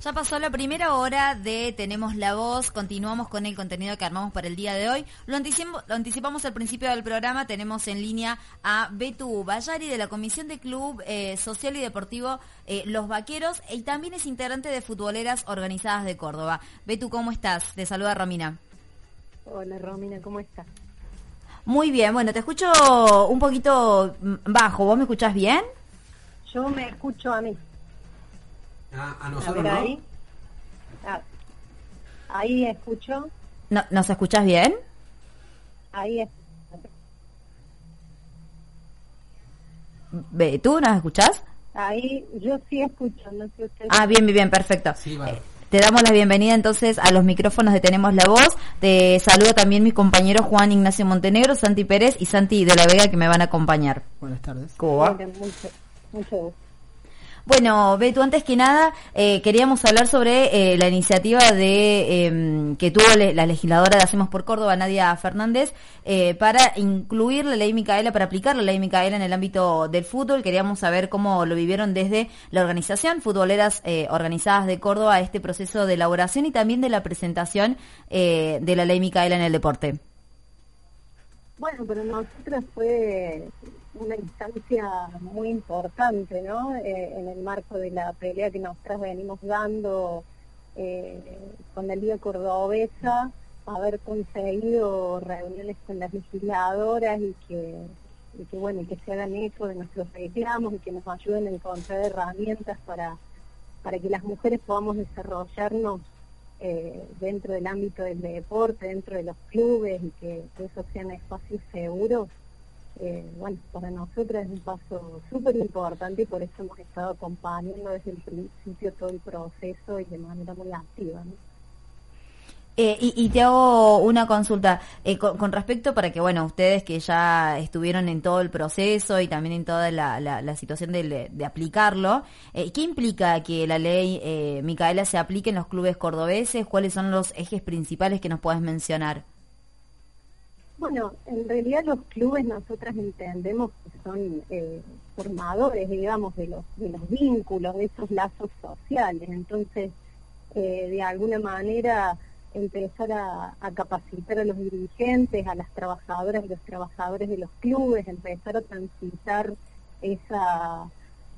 Ya pasó la primera hora de Tenemos la Voz, continuamos con el contenido que armamos para el día de hoy. Lo, anticipamos al principio del programa, tenemos en línea a Betu Bayari de la Comisión de Club eh, Social y Deportivo eh, Los Vaqueros y también es integrante de Futboleras Organizadas de Córdoba. Betu, ¿cómo estás? Te saluda Romina. Hola Romina, ¿cómo estás? Muy bien, bueno, te escucho un poquito bajo, ¿vos me escuchás bien? Yo me escucho a mí. Ah, a nosotros no. Ahí. Ah, ahí escucho. No, ¿Nos escuchas bien? Ahí es. ¿Tú nos escuchás? Ahí yo sí escucho, no sé usted. Ah, bien, bien, bien, perfecto. Sí, vale. Eh, te damos la bienvenida entonces a los micrófonos de Tenemos la Voz. Te saludo también mis compañeros Juan Ignacio Montenegro, Santi Pérez y Santi de la Vega que me van a acompañar. Buenas tardes. ¿Cómo va? Bueno, mucho, mucho gusto. Bueno, Beto, antes que nada, eh, queríamos hablar sobre eh, la iniciativa de em, que tuvo la legisladora de Hacemos por Córdoba, Nadia Fernández, eh, para incluir la ley Micaela, para aplicar la ley Micaela en el ámbito del fútbol. Queríamos saber cómo lo vivieron desde la organización Futboleras Organizadas de Córdoba, este proceso de elaboración y también de la presentación de la ley Micaela en el deporte. Bueno, pero nosotros fue una instancia muy importante, ¿no? Eh, en el marco de la pelea que nosotras venimos dando eh, con la Liga Cordobesa, haber conseguido reuniones con las legisladoras y que, que bueno, y que se hagan eco de nuestros reclamos y que nos ayuden a encontrar herramientas para, para que las mujeres podamos desarrollarnos eh, dentro del ámbito del deporte, dentro de los clubes y que, que esos sean espacios seguros, eh, bueno, para nosotros es un paso súper importante y por eso hemos estado acompañando desde el principio todo el proceso y de manera muy activa. ¿no? Eh, y, te hago una consulta eh, con, respecto para que, bueno, ustedes que ya estuvieron en todo el proceso y también en toda la, situación de, aplicarlo, eh, ¿qué implica que la ley Micaela se aplique en los clubes cordobeses? ¿Cuáles son los ejes principales que nos puedes mencionar? Bueno, en realidad los clubes nosotras entendemos que son eh, formadores, digamos, de los, de los vínculos, de esos lazos sociales. Entonces, eh, de alguna manera, empezar a, capacitar a los dirigentes, a las trabajadoras y los trabajadores de los clubes, empezar a transitar esa,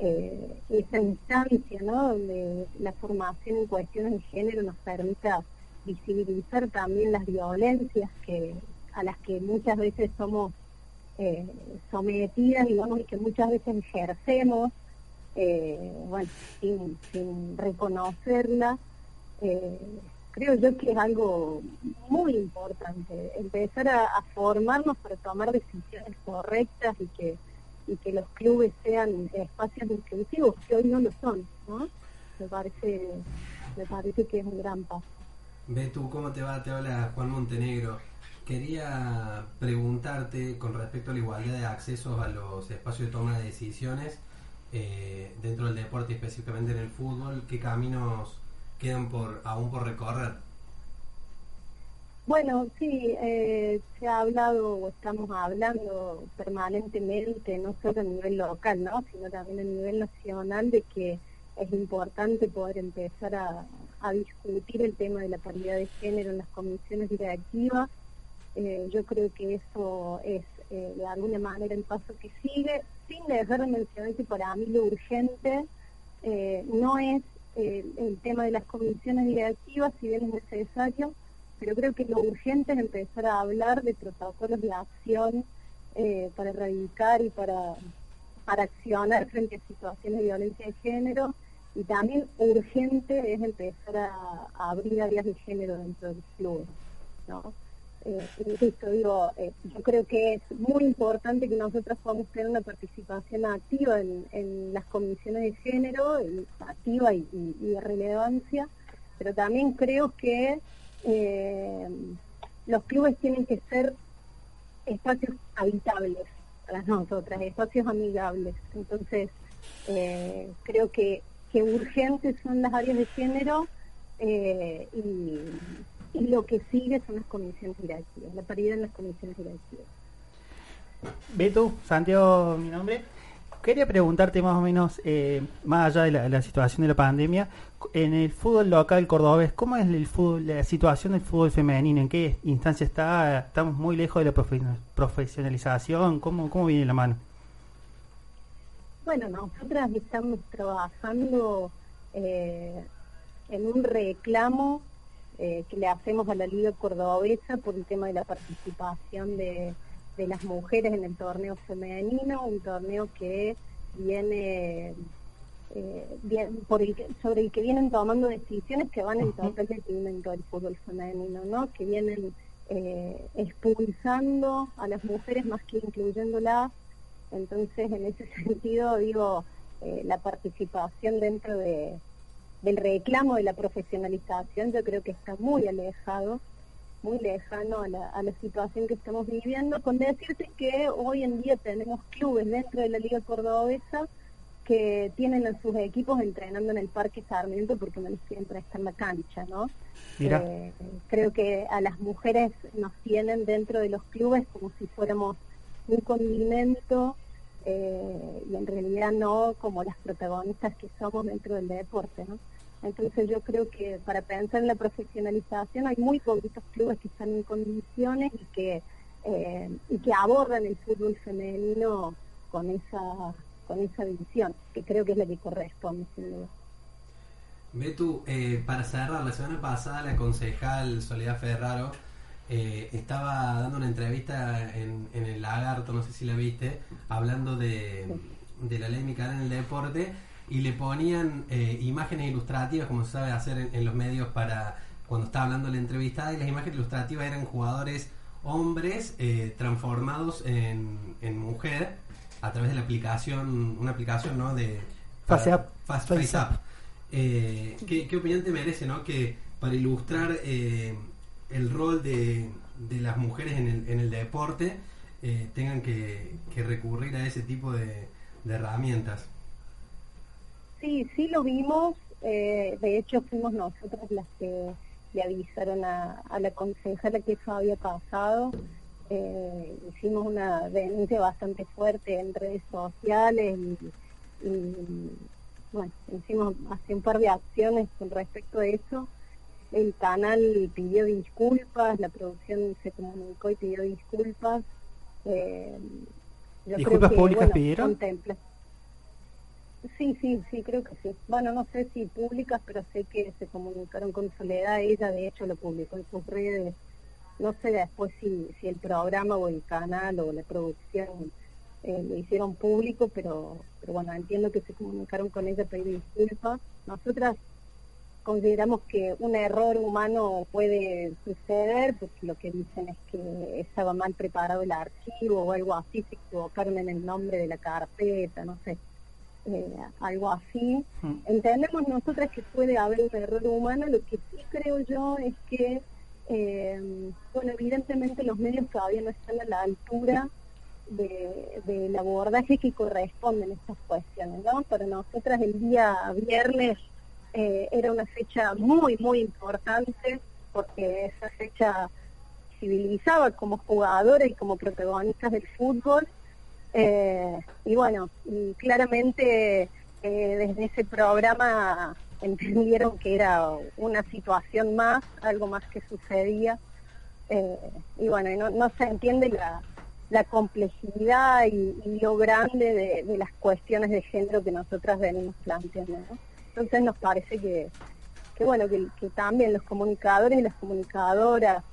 eh, esa instancia, ¿no? Donde la formación en cuestiones de género nos permita visibilizar también las violencias que a las que muchas veces somos eh, sometidas, digamos, y que muchas veces ejercemos, eh, bueno, sin, sin reconocerla. Eh, creo yo que es algo muy importante, empezar a, formarnos para tomar decisiones correctas y que y que los clubes sean espacios inclusivos, que hoy no lo son, ¿no? Me parece, me parece que es un gran paso. Betu, ¿cómo te va? Te habla Juan Montenegro. Quería preguntarte con respecto a la igualdad de accesos a los espacios de toma de decisiones eh, dentro del deporte, específicamente en el fútbol, ¿qué caminos quedan por aún por recorrer? Bueno, sí, eh, se ha hablado o estamos hablando permanentemente, no solo a nivel local, ¿no? sino también a nivel nacional, de que es importante poder empezar a, a discutir el tema de la paridad de género en las comisiones directivas. Eh, yo creo que eso es eh, de alguna manera el paso que sigue, sin dejar de mencionar que para mí lo urgente eh, no es el tema de las comisiones directivas, si bien es necesario, pero creo que lo urgente es empezar a hablar de protocolos de acción para erradicar y para, para accionar frente a situaciones de violencia de género y también urgente es empezar a, a abrir áreas de género dentro del club, ¿no? Eh, digo, eh, yo creo que es muy importante que nosotros podamos tener una participación activa en, las comisiones de género, activa y, de relevancia, pero también creo que eh, los clubes tienen que ser espacios habitables para nosotras, espacios amigables. Entonces, creo que, que urgentes son las áreas de género y y lo que sigue son las comisiones directivas, la paridad en las comisiones directivas. Beto, Santiago, mi nombre. Quería preguntarte más o menos, eh, más allá de la, situación de la pandemia, en el fútbol local cordobés, ¿cómo es el fútbol, la situación del fútbol femenino? ¿En qué instancia está? ¿Estamos muy lejos de la profesionalización? ¿Cómo, cómo viene la mano? Bueno, nosotras estamos trabajando eh, en un reclamo eh, que le hacemos a la Liga Cordobesa por el tema de la participación de, las mujeres en el torneo femenino, un torneo que viene, eh, por sobre el que vienen tomando decisiones que van en total detrimento del fútbol femenino, ¿no? que vienen eh, expulsando a las mujeres más que incluyéndolas. Entonces, en ese sentido, digo, la participación dentro de del reclamo de la profesionalización, yo creo que está muy alejado, muy lejano a la, a la situación que estamos viviendo, con decirte que hoy en día tenemos clubes dentro de la Liga Cordobesa que tienen a sus equipos entrenando en el Parque Sarmiento porque no siempre está en la cancha, ¿no? Eh, creo que a las mujeres nos tienen dentro de los clubes como si fuéramos un condimento eh, y en realidad no como las protagonistas que somos dentro del deporte, ¿no? Entonces yo creo que para pensar en la profesionalización hay muy poquitos clubes que están en condiciones y que eh, y que abordan el fútbol femenino con esa con esa visión, que creo que es la que corresponde sin duda. Betu, eh, para cerrar, la semana pasada la concejal Soledad Ferraro eh, estaba dando una entrevista en, el Lagarto, no sé si la viste, hablando de, de la ley Micaela en el deporte y le ponían eh, imágenes ilustrativas, como se sabe hacer en, los medios para cuando está hablando la entrevistada, y las imágenes ilustrativas eran jugadores hombres eh, transformados en, mujer a través de la aplicación, una aplicación ¿no? de Face Up. Eh, ¿qué, opinión te merece ¿no? que para ilustrar el rol de, de, las mujeres en el, en el deporte tengan que, recurrir a ese tipo de herramientas? Sí, sí lo vimos. Eh, de hecho, fuimos nosotros las que le avisaron a, la concejala que eso había pasado. Eh, hicimos una denuncia bastante fuerte en redes sociales y, bueno, hicimos hace un par de acciones con respecto a eso. El canal pidió disculpas, la producción se comunicó y pidió disculpas. Eh, ¿Disculpas públicas pidieron? Sí, sí, sí, creo que sí. Bueno, no sé si públicas, pero sé que se comunicaron con Soledad. Ella, de hecho, lo publicó en sus redes. No sé después si, si el programa o el canal o la producción eh, lo hicieron público, pero, pero bueno, entiendo que se comunicaron con ella pedir disculpas. Nosotras consideramos que un error humano puede suceder, porque lo que dicen es que estaba mal preparado el archivo o algo así, se equivocaron en el nombre de la carpeta, no sé eh, algo así. Hmm. Entendemos nosotras que puede haber un error humano, lo que sí creo yo es que, eh, bueno, evidentemente los medios todavía no están a la altura de, del abordaje que corresponden a estas cuestiones, ¿no? Para nosotras el día viernes eh, era una fecha muy, muy importante porque esa fecha civilizaba como jugadores y como protagonistas del fútbol eh, y bueno, claramente eh, desde ese programa entendieron que era una situación más, algo más que sucedía. Eh, y bueno, no, se entiende la, complejidad y, lo grande de, las cuestiones de género que nosotras venimos planteando. Entonces nos parece que, que bueno, que, también los comunicadores y las comunicadoras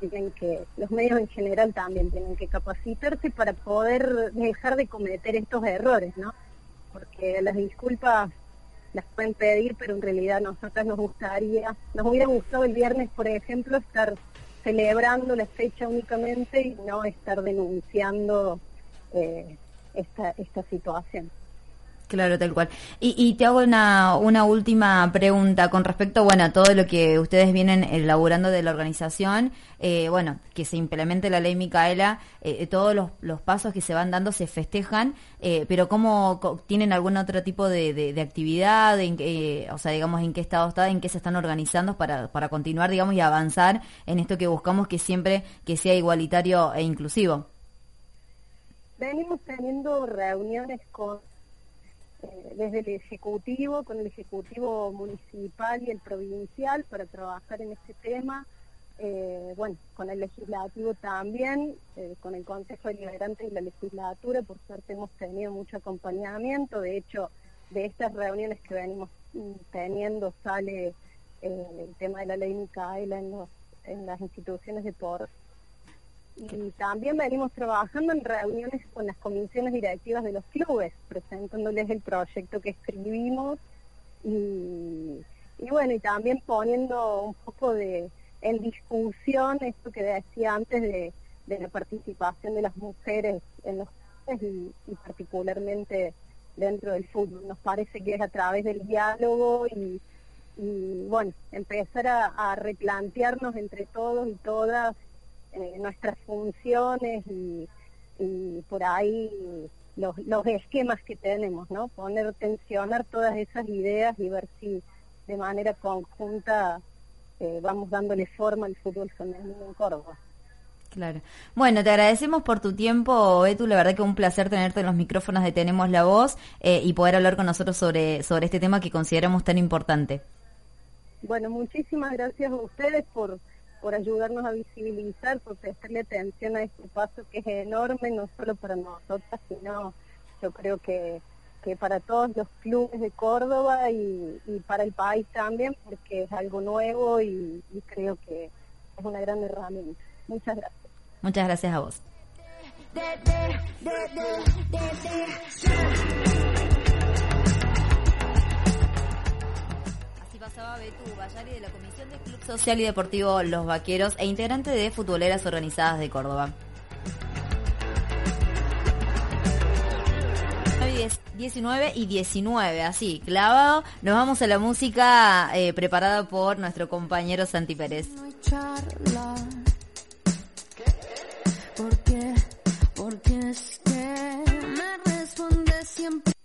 tienen que, los medios en general también tienen que capacitarse para poder dejar de cometer estos errores, ¿no? Porque las disculpas las pueden pedir, pero en realidad nosotras nos gustaría, nos hubiera gustado el viernes, por ejemplo, estar celebrando la fecha únicamente y no estar denunciando eh, esta, esta situación. Claro, tal cual. Y, te hago una, una última pregunta con respecto, bueno, a todo lo que ustedes vienen elaborando de la organización. Eh, bueno, que se implemente la ley Micaela, eh, todos los, los, pasos que se van dando se festejan, eh, pero ¿cómo tienen algún otro tipo de, de, actividad? En, o sea, digamos, ¿en qué estado está? ¿En qué se están organizando para, para continuar, digamos, y avanzar en esto que buscamos que siempre que sea igualitario e inclusivo? Venimos teniendo reuniones con eh, desde el Ejecutivo, con el Ejecutivo Municipal y el Provincial para trabajar en este tema. Eh, bueno, con el Legislativo también, eh, con el Consejo Deliberante y la Legislatura, por suerte hemos tenido mucho acompañamiento. De hecho, de estas reuniones que venimos mm, teniendo sale el tema de la ley Micaela en, en las instituciones de por y también venimos trabajando en reuniones con las comisiones directivas de los clubes, presentándoles el proyecto que escribimos y, bueno, y también poniendo un poco de en discusión esto que decía antes de, la participación de las mujeres en los clubes y, particularmente dentro del fútbol. Nos parece que es a través del diálogo y, bueno, empezar a replantearnos entre todos y todas eh, nuestras funciones y, por ahí los, los esquemas que tenemos, ¿no? Poner, tensionar todas esas ideas y ver si de manera conjunta eh, vamos dándole forma al fútbol femenino en Córdoba. Claro. Bueno, te agradecemos por tu tiempo, Betu. La verdad que un placer tenerte en los micrófonos de Tenemos la Voz eh, y poder hablar con nosotros sobre, sobre este tema que consideramos tan importante. Bueno, muchísimas gracias a ustedes por por ayudarnos a visibilizar, por prestarle atención a este paso que es enorme, no solo para nosotras, sino yo creo que, que para todos los clubes de Córdoba y, para el país también, porque es algo nuevo y, y creo que es una gran herramienta. Muchas gracias. Muchas gracias a vos. pasaba Betú Bayari de la Comisión de Club Social y Deportivo Los Vaqueros e integrante de Futboleras Organizadas de Córdoba. 19 y 19, así, clavado. Nos vamos a la música eh, preparada por nuestro compañero Santi Pérez. ¿Por qué? Porque es que me responde siempre.